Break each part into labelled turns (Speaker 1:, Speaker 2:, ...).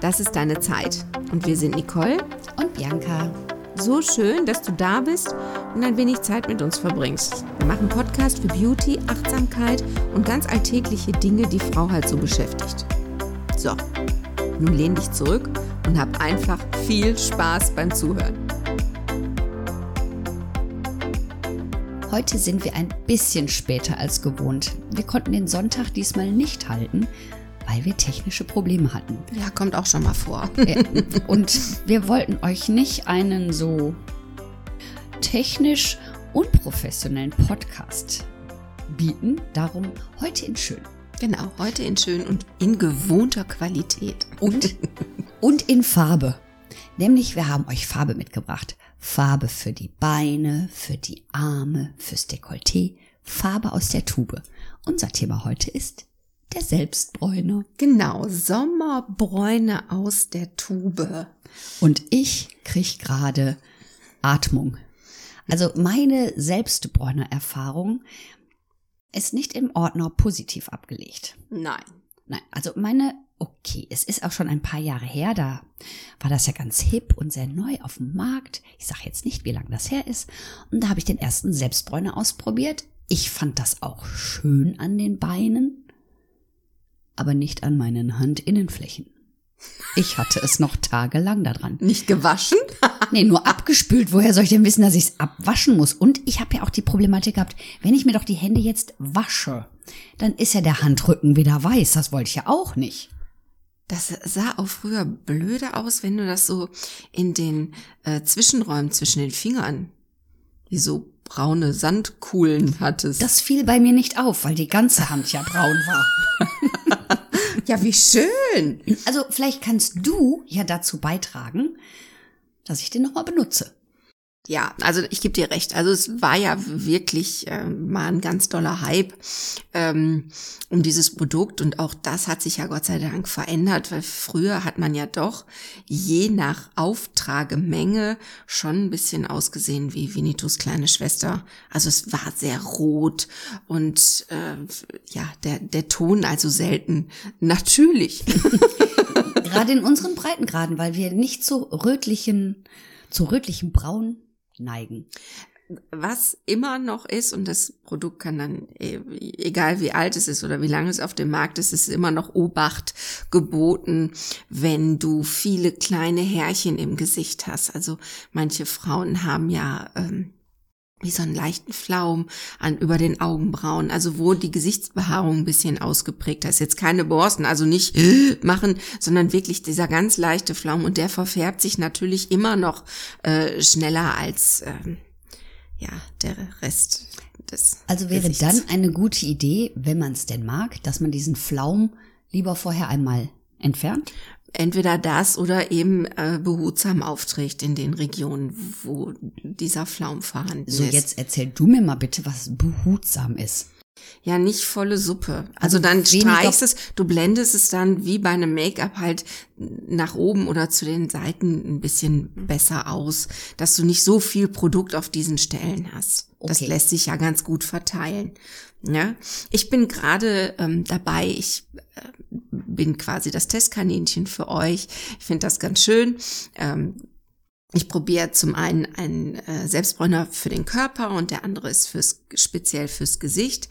Speaker 1: Das ist deine Zeit. Und wir sind Nicole
Speaker 2: und Bianca.
Speaker 1: So schön, dass du da bist und ein wenig Zeit mit uns verbringst. Wir machen Podcast für Beauty, Achtsamkeit und ganz alltägliche Dinge, die Frau halt so beschäftigt. So, nun lehn dich zurück und hab einfach viel Spaß beim Zuhören.
Speaker 2: Heute sind wir ein bisschen später als gewohnt. Wir konnten den Sonntag diesmal nicht halten, weil wir technische Probleme hatten.
Speaker 1: Ja, kommt auch schon mal vor.
Speaker 2: Und wir wollten euch nicht einen so technisch unprofessionellen Podcast bieten. Darum heute in schön.
Speaker 1: Genau, heute in schön und in gewohnter Qualität.
Speaker 2: Und, und in Farbe. Nämlich, wir haben euch Farbe mitgebracht. Farbe für die Beine, für die Arme, fürs Dekolleté. Farbe aus der Tube. Unser Thema heute ist der Selbstbräuner.
Speaker 1: Genau, Sommerbräune aus der Tube.
Speaker 2: Und ich krieg gerade Atmung. Also meine Selbstbräuner-Erfahrung ist nicht im Ordner positiv abgelegt.
Speaker 1: Nein.
Speaker 2: Nein, also meine, okay, es ist auch schon ein paar Jahre her, da war das ja ganz hip und sehr neu auf dem Markt. Ich sage jetzt nicht, wie lange das her ist. Und da habe ich den ersten Selbstbräuner ausprobiert. Ich fand das auch schön an den Beinen aber nicht an meinen Handinnenflächen. Ich hatte es noch tagelang daran.
Speaker 1: Nicht gewaschen?
Speaker 2: nee, nur abgespült. Woher soll ich denn wissen, dass ich es abwaschen muss? Und ich habe ja auch die Problematik gehabt, wenn ich mir doch die Hände jetzt wasche, dann ist ja der Handrücken wieder weiß. Das wollte ich ja auch nicht.
Speaker 1: Das sah auch früher blöde aus, wenn du das so in den äh, Zwischenräumen zwischen den Fingern, wie so braune Sandkuhlen hattest.
Speaker 2: Das fiel bei mir nicht auf, weil die ganze Hand ja braun war.
Speaker 1: Ja, wie schön.
Speaker 2: Also vielleicht kannst du ja dazu beitragen, dass ich den nochmal benutze.
Speaker 1: Ja, also ich gebe dir recht. Also es war ja wirklich äh, mal ein ganz doller Hype ähm, um dieses Produkt und auch das hat sich ja Gott sei Dank verändert, weil früher hat man ja doch je nach Auftragemenge schon ein bisschen ausgesehen wie Vinitus kleine Schwester. Also es war sehr rot und äh, ja, der, der Ton also selten natürlich.
Speaker 2: Gerade in unseren Breitengraden, weil wir nicht zu rötlichen, zu rötlichem Braun neigen.
Speaker 1: Was immer noch ist, und das Produkt kann dann, e, egal wie alt es ist oder wie lange es auf dem Markt ist, ist immer noch Obacht geboten, wenn du viele kleine Härchen im Gesicht hast. Also manche Frauen haben ja ähm, wie so einen leichten Flaum an über den Augenbrauen, also wo die Gesichtsbehaarung ein bisschen ausgeprägt ist. Jetzt keine Borsten, also nicht machen, sondern wirklich dieser ganz leichte Flaum und der verfärbt sich natürlich immer noch äh, schneller als äh, ja der Rest des.
Speaker 2: Also wäre
Speaker 1: Gesichts.
Speaker 2: dann eine gute Idee, wenn man es denn mag, dass man diesen Flaum lieber vorher einmal entfernt?
Speaker 1: Entweder das oder eben äh, behutsam aufträgt in den Regionen, wo dieser Flaum vorhanden
Speaker 2: So,
Speaker 1: ist.
Speaker 2: jetzt erzähl du mir mal bitte, was behutsam ist.
Speaker 1: Ja, nicht volle Suppe. Also,
Speaker 2: Also
Speaker 1: dann streichst es, du blendest es dann wie bei einem Make-up halt nach oben oder zu den Seiten ein bisschen besser aus, dass du nicht so viel Produkt auf diesen Stellen hast. Das
Speaker 2: Okay.
Speaker 1: lässt sich ja ganz gut verteilen. Ja, ich bin gerade ähm, dabei, ich äh, bin quasi das Testkaninchen für euch. Ich finde das ganz schön. Ähm, ich probiere zum einen einen äh, Selbstbräuner für den Körper und der andere ist fürs speziell fürs Gesicht.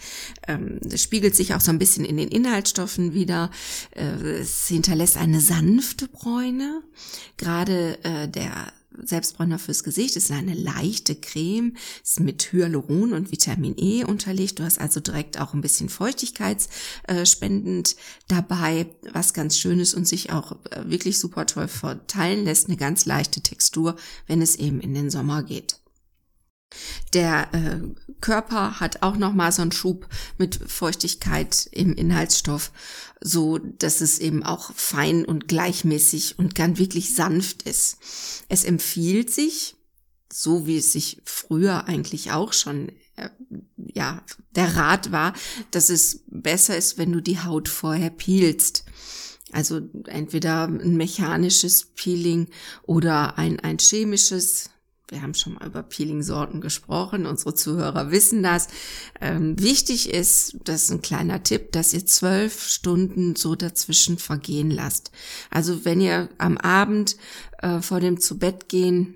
Speaker 1: Ähm, das spiegelt sich auch so ein bisschen in den Inhaltsstoffen wieder. Äh, es hinterlässt eine sanfte Bräune. Gerade äh, der Selbstbräuner fürs Gesicht ist eine leichte Creme, ist mit Hyaluron und Vitamin E unterlegt. Du hast also direkt auch ein bisschen feuchtigkeitsspendend dabei, was ganz schön ist und sich auch äh, wirklich super toll verteilen lässt. Eine ganz leichte Textur, wenn es eben in den Sommer geht. Der äh, Körper hat auch noch mal so einen Schub mit Feuchtigkeit im Inhaltsstoff, so dass es eben auch fein und gleichmäßig und ganz wirklich sanft ist. Es empfiehlt sich, so wie es sich früher eigentlich auch schon äh, ja der Rat war, dass es besser ist, wenn du die Haut vorher peelst. Also entweder ein mechanisches Peeling oder ein, ein chemisches wir haben schon mal über Peeling-Sorten gesprochen, unsere Zuhörer wissen das. Ähm, wichtig ist, das ist ein kleiner Tipp, dass ihr zwölf Stunden so dazwischen vergehen lasst. Also wenn ihr am Abend äh, vor dem zu Bett gehen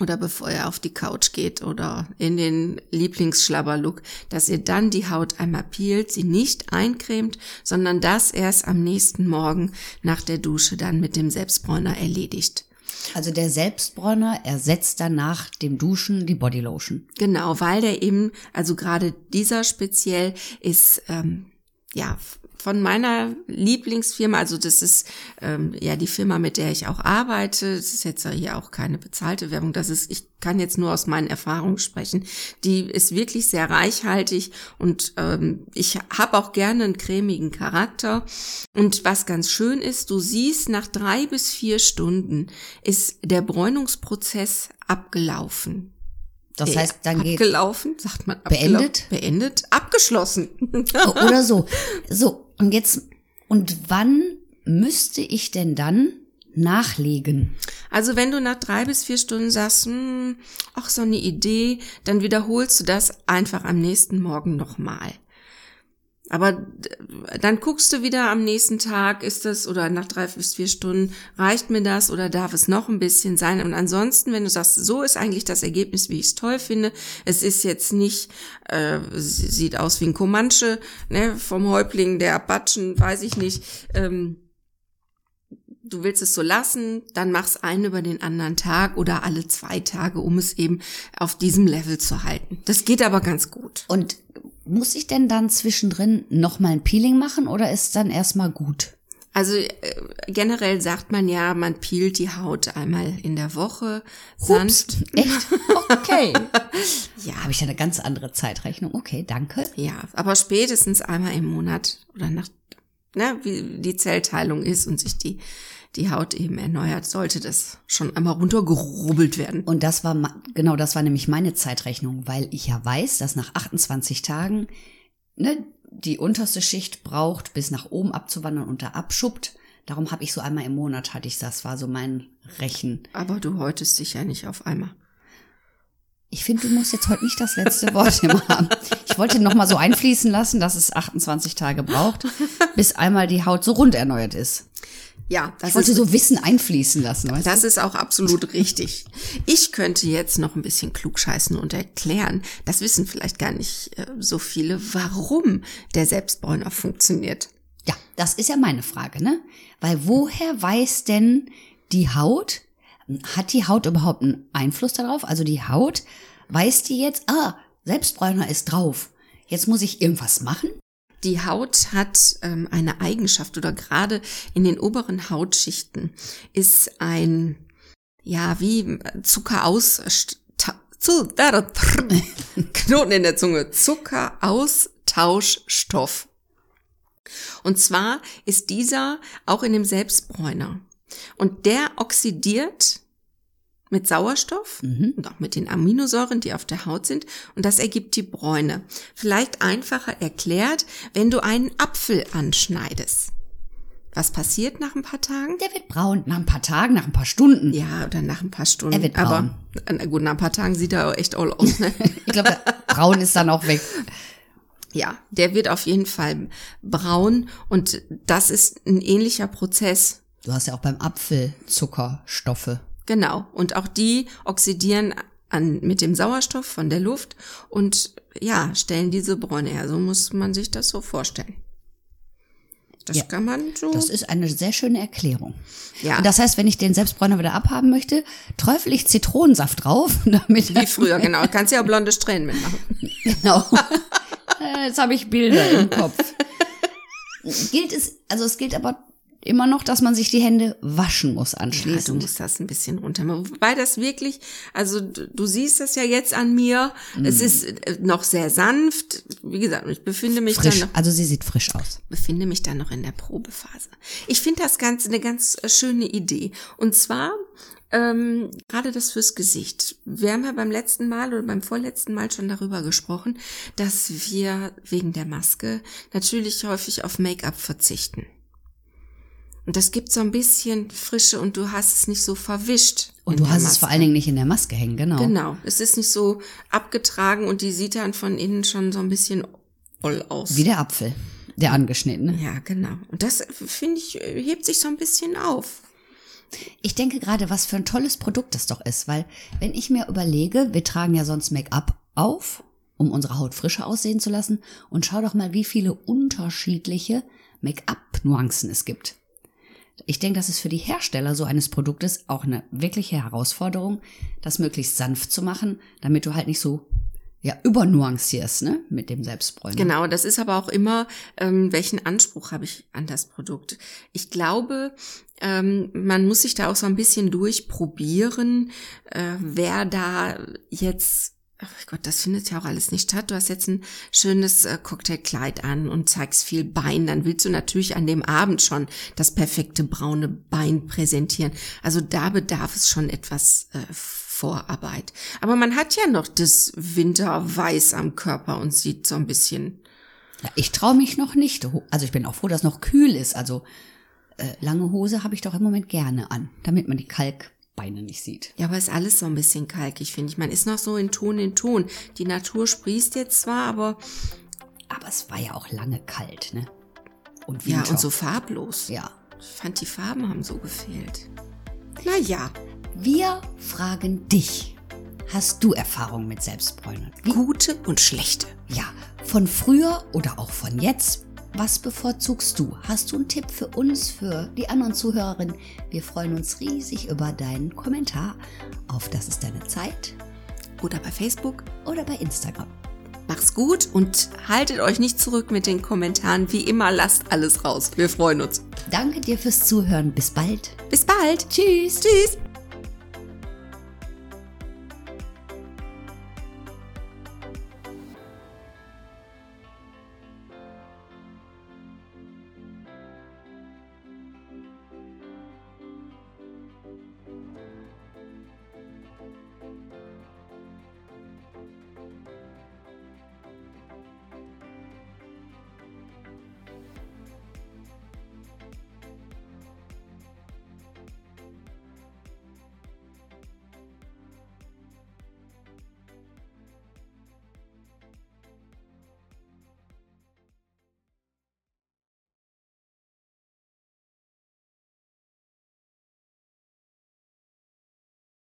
Speaker 1: oder bevor ihr auf die Couch geht oder in den Lieblingsschlabberlook, dass ihr dann die Haut einmal peelt, sie nicht eincremt, sondern das erst am nächsten Morgen nach der Dusche dann mit dem Selbstbräuner erledigt.
Speaker 2: Also der Selbstbräuner ersetzt danach dem Duschen die Bodylotion.
Speaker 1: Genau, weil der eben, also gerade dieser speziell ist, ähm, ja, von meiner Lieblingsfirma, also das ist ähm, ja die Firma, mit der ich auch arbeite. Das ist jetzt hier auch keine bezahlte Werbung. Das ist, ich kann jetzt nur aus meinen Erfahrungen sprechen. Die ist wirklich sehr reichhaltig und ähm, ich habe auch gerne einen cremigen Charakter. Und was ganz schön ist, du siehst, nach drei bis vier Stunden ist der Bräunungsprozess abgelaufen.
Speaker 2: Das heißt, dann geht
Speaker 1: abgelaufen, sagt man
Speaker 2: beendet,
Speaker 1: beendet, abgeschlossen
Speaker 2: oder so. So und jetzt und wann müsste ich denn dann nachlegen?
Speaker 1: Also wenn du nach drei bis vier Stunden sagst, hm, ach so eine Idee, dann wiederholst du das einfach am nächsten Morgen nochmal. Aber dann guckst du wieder am nächsten Tag, ist das oder nach drei bis vier Stunden, reicht mir das oder darf es noch ein bisschen sein? Und ansonsten, wenn du sagst, so ist eigentlich das Ergebnis, wie ich es toll finde, es ist jetzt nicht, äh, sieht aus wie ein Comanche, ne, vom Häuptling der Apachen, weiß ich nicht, ähm, du willst es so lassen, dann mach's einen über den anderen Tag oder alle zwei Tage, um es eben auf diesem Level zu halten. Das geht aber ganz gut.
Speaker 2: Und muss ich denn dann zwischendrin nochmal ein Peeling machen oder ist dann erstmal gut?
Speaker 1: Also äh, generell sagt man ja, man peelt die Haut einmal in der Woche sanft.
Speaker 2: Ups, echt? Okay. ja, habe ich ja eine ganz andere Zeitrechnung. Okay, danke.
Speaker 1: Ja, aber spätestens einmal im Monat oder nach, ne, wie die Zellteilung ist und sich die die Haut eben erneuert, sollte das schon einmal runtergerubbelt werden.
Speaker 2: Und das war, genau, das war nämlich meine Zeitrechnung, weil ich ja weiß, dass nach 28 Tagen, ne, die unterste Schicht braucht, bis nach oben abzuwandern und da abschuppt. Darum habe ich so einmal im Monat hatte ich das, war so mein Rechen.
Speaker 1: Aber du häutest dich ja nicht auf einmal.
Speaker 2: Ich finde, du musst jetzt heute nicht das letzte Wort immer haben. Ich wollte noch mal so einfließen lassen, dass es 28 Tage braucht, bis einmal die Haut so rund erneuert ist.
Speaker 1: Ja,
Speaker 2: das ich wollte ist, so Wissen einfließen lassen.
Speaker 1: Weißt das du? ist auch absolut richtig. Ich könnte jetzt noch ein bisschen klugscheißen und erklären, das wissen vielleicht gar nicht äh, so viele, warum der Selbstbräuner funktioniert.
Speaker 2: Ja, das ist ja meine Frage, ne? Weil woher weiß denn die Haut, hat die Haut überhaupt einen Einfluss darauf? Also die Haut, weiß die jetzt, ah, Selbstbräuner ist drauf. Jetzt muss ich irgendwas machen?
Speaker 1: Die Haut hat ähm, eine Eigenschaft oder gerade in den oberen Hautschichten ist ein, ja, wie Zucker aus, zu, Knoten in der Zunge, Zuckeraustauschstoff. Und zwar ist dieser auch in dem Selbstbräuner. Und der oxidiert mit Sauerstoff mhm. und auch mit den Aminosäuren, die auf der Haut sind. Und das ergibt die Bräune. Vielleicht einfacher erklärt, wenn du einen Apfel anschneidest. Was passiert nach ein paar Tagen?
Speaker 2: Der wird braun. Nach ein paar Tagen, nach ein paar Stunden.
Speaker 1: Ja, oder nach ein paar Stunden.
Speaker 2: Er wird braun.
Speaker 1: Aber gut, nach ein paar Tagen sieht er echt all aus. Ne?
Speaker 2: ich glaube, braun ist dann auch weg.
Speaker 1: Ja, der wird auf jeden Fall braun und das ist ein ähnlicher Prozess.
Speaker 2: Du hast ja auch beim Apfel Zuckerstoffe.
Speaker 1: Genau. Und auch die oxidieren an, mit dem Sauerstoff von der Luft und ja, stellen diese Bräune her. So muss man sich das so vorstellen.
Speaker 2: Das ja, kann man so. Das ist eine sehr schöne Erklärung. Ja. Und das heißt, wenn ich den Selbstbräuner wieder abhaben möchte, träufel ich Zitronensaft drauf, damit.
Speaker 1: Wie früher, genau. Kannst ja blonde Strähnen mitmachen. Genau.
Speaker 2: Äh, jetzt habe ich Bilder im Kopf. gilt es, also es gilt aber immer noch, dass man sich die Hände waschen muss anschließend.
Speaker 1: Ja, du musst das ein bisschen runter. Wobei das wirklich, also du siehst das ja jetzt an mir. Mm. Es ist äh, noch sehr sanft. Wie gesagt, ich befinde mich
Speaker 2: frisch,
Speaker 1: dann noch,
Speaker 2: Also sie sieht frisch aus.
Speaker 1: Befinde mich dann noch in der Probephase. Ich finde das Ganze eine ganz äh, schöne Idee. Und zwar ähm, gerade das fürs Gesicht. Wir haben ja beim letzten Mal oder beim vorletzten Mal schon darüber gesprochen, dass wir wegen der Maske natürlich häufig auf Make-up verzichten. Und das gibt so ein bisschen Frische und du hast es nicht so verwischt.
Speaker 2: Und du hast es
Speaker 1: Maske.
Speaker 2: vor allen Dingen nicht in der Maske hängen, genau.
Speaker 1: Genau. Es ist nicht so abgetragen und die sieht dann von innen schon so ein bisschen oll aus.
Speaker 2: Wie der Apfel, der angeschnittene.
Speaker 1: ja, genau. Und das, finde ich, hebt sich so ein bisschen auf.
Speaker 2: Ich denke gerade, was für ein tolles Produkt das doch ist, weil wenn ich mir überlege, wir tragen ja sonst Make-up auf, um unsere Haut frischer aussehen zu lassen, und schau doch mal, wie viele unterschiedliche Make-up-Nuancen es gibt. Ich denke, das ist für die Hersteller so eines Produktes auch eine wirkliche Herausforderung, das möglichst sanft zu machen, damit du halt nicht so ja übernuancierst, ne, mit dem Selbstbräunen.
Speaker 1: Genau, das ist aber auch immer, ähm, welchen Anspruch habe ich an das Produkt. Ich glaube, ähm, man muss sich da auch so ein bisschen durchprobieren, äh, wer da jetzt Ach Gott, das findet ja auch alles nicht statt. Du hast jetzt ein schönes äh, Cocktailkleid an und zeigst viel Bein. Dann willst du natürlich an dem Abend schon das perfekte braune Bein präsentieren. Also da bedarf es schon etwas äh, Vorarbeit. Aber man hat ja noch das Winterweiß am Körper und sieht so ein bisschen.
Speaker 2: Ja, ich traue mich noch nicht. Also ich bin auch froh, dass noch kühl ist. Also äh, lange Hose habe ich doch im Moment gerne an, damit man die Kalkbeine nicht sieht.
Speaker 1: Ja, aber ist alles so ein bisschen kalkig, finde ich. Man ist noch so in Ton in Ton. Die Natur sprießt jetzt zwar, aber
Speaker 2: Aber es war ja auch lange kalt, ne? Und
Speaker 1: ja,
Speaker 2: Winter.
Speaker 1: und so farblos.
Speaker 2: Ja.
Speaker 1: Ich fand, die Farben haben so gefehlt. Naja,
Speaker 2: Wir fragen dich. Hast du Erfahrung mit Selbstbräunern? Wie
Speaker 1: gute und schlechte.
Speaker 2: Ja, von früher oder auch von jetzt. Was bevorzugst du? Hast du einen Tipp für uns, für die anderen Zuhörerinnen? Wir freuen uns riesig über deinen Kommentar auf Das ist deine Zeit
Speaker 1: Oder bei Facebook.
Speaker 2: oder bei Instagram.
Speaker 1: Mach's gut und haltet euch nicht zurück mit den Kommentaren. Wie immer, lasst alles raus. Wir freuen uns.
Speaker 2: Danke dir fürs Zuhören. Bis bald.
Speaker 1: Bis bald.
Speaker 2: Tschüss.
Speaker 1: Tschüss.